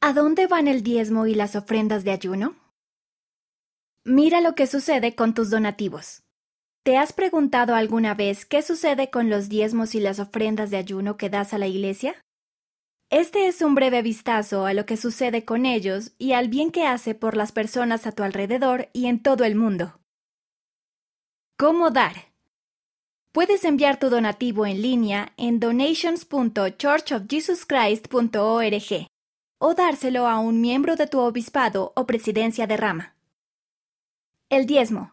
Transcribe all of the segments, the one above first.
¿A dónde van el diezmo y las ofrendas de ayuno? Mira lo que sucede con tus donativos. ¿Te has preguntado alguna vez qué sucede con los diezmos y las ofrendas de ayuno que das a la iglesia? Este es un breve vistazo a lo que sucede con ellos y al bien que hace por las personas a tu alrededor y en todo el mundo. ¿Cómo dar? Puedes enviar tu donativo en línea en donations.churchofjesuschrist.org o dárselo a un miembro de tu obispado o presidencia de rama. El diezmo.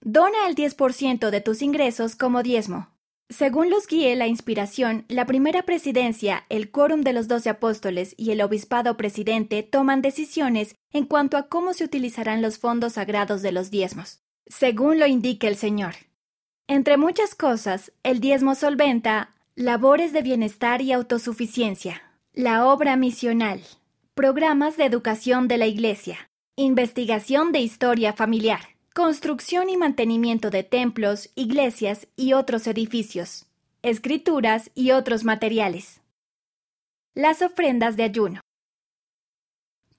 Dona el 10% de tus ingresos como diezmo. Según los guíe la inspiración, la primera presidencia, el quórum de los doce apóstoles y el obispado presidente toman decisiones en cuanto a cómo se utilizarán los fondos sagrados de los diezmos, según lo indique el Señor. Entre muchas cosas, el diezmo solventa labores de bienestar y autosuficiencia, la obra misional, programas de educación de la Iglesia, investigación de historia familiar, construcción y mantenimiento de templos, iglesias y otros edificios, escrituras y otros materiales. Las ofrendas de ayuno.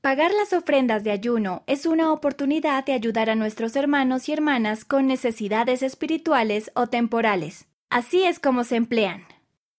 Pagar las ofrendas de ayuno es una oportunidad de ayudar a nuestros hermanos y hermanas con necesidades espirituales o temporales. Así es como se emplean.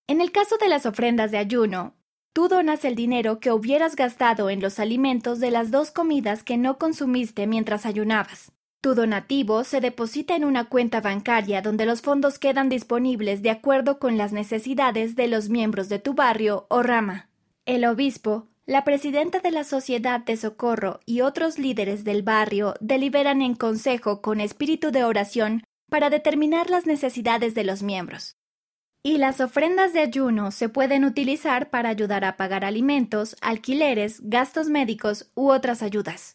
En el caso de las ofrendas de ayuno, tú donas el dinero que hubieras gastado en los alimentos de las dos comidas que no consumiste mientras ayunabas. Tu donativo se deposita en una cuenta bancaria donde los fondos quedan disponibles de acuerdo con las necesidades de los miembros de tu barrio o rama. El obispo, la presidenta de la Sociedad de Socorro y otros líderes del barrio deliberan en consejo con espíritu de oración para determinar las necesidades de los miembros. Y las ofrendas de ayuno se pueden utilizar para ayudar a pagar alimentos, alquileres, gastos médicos u otras ayudas.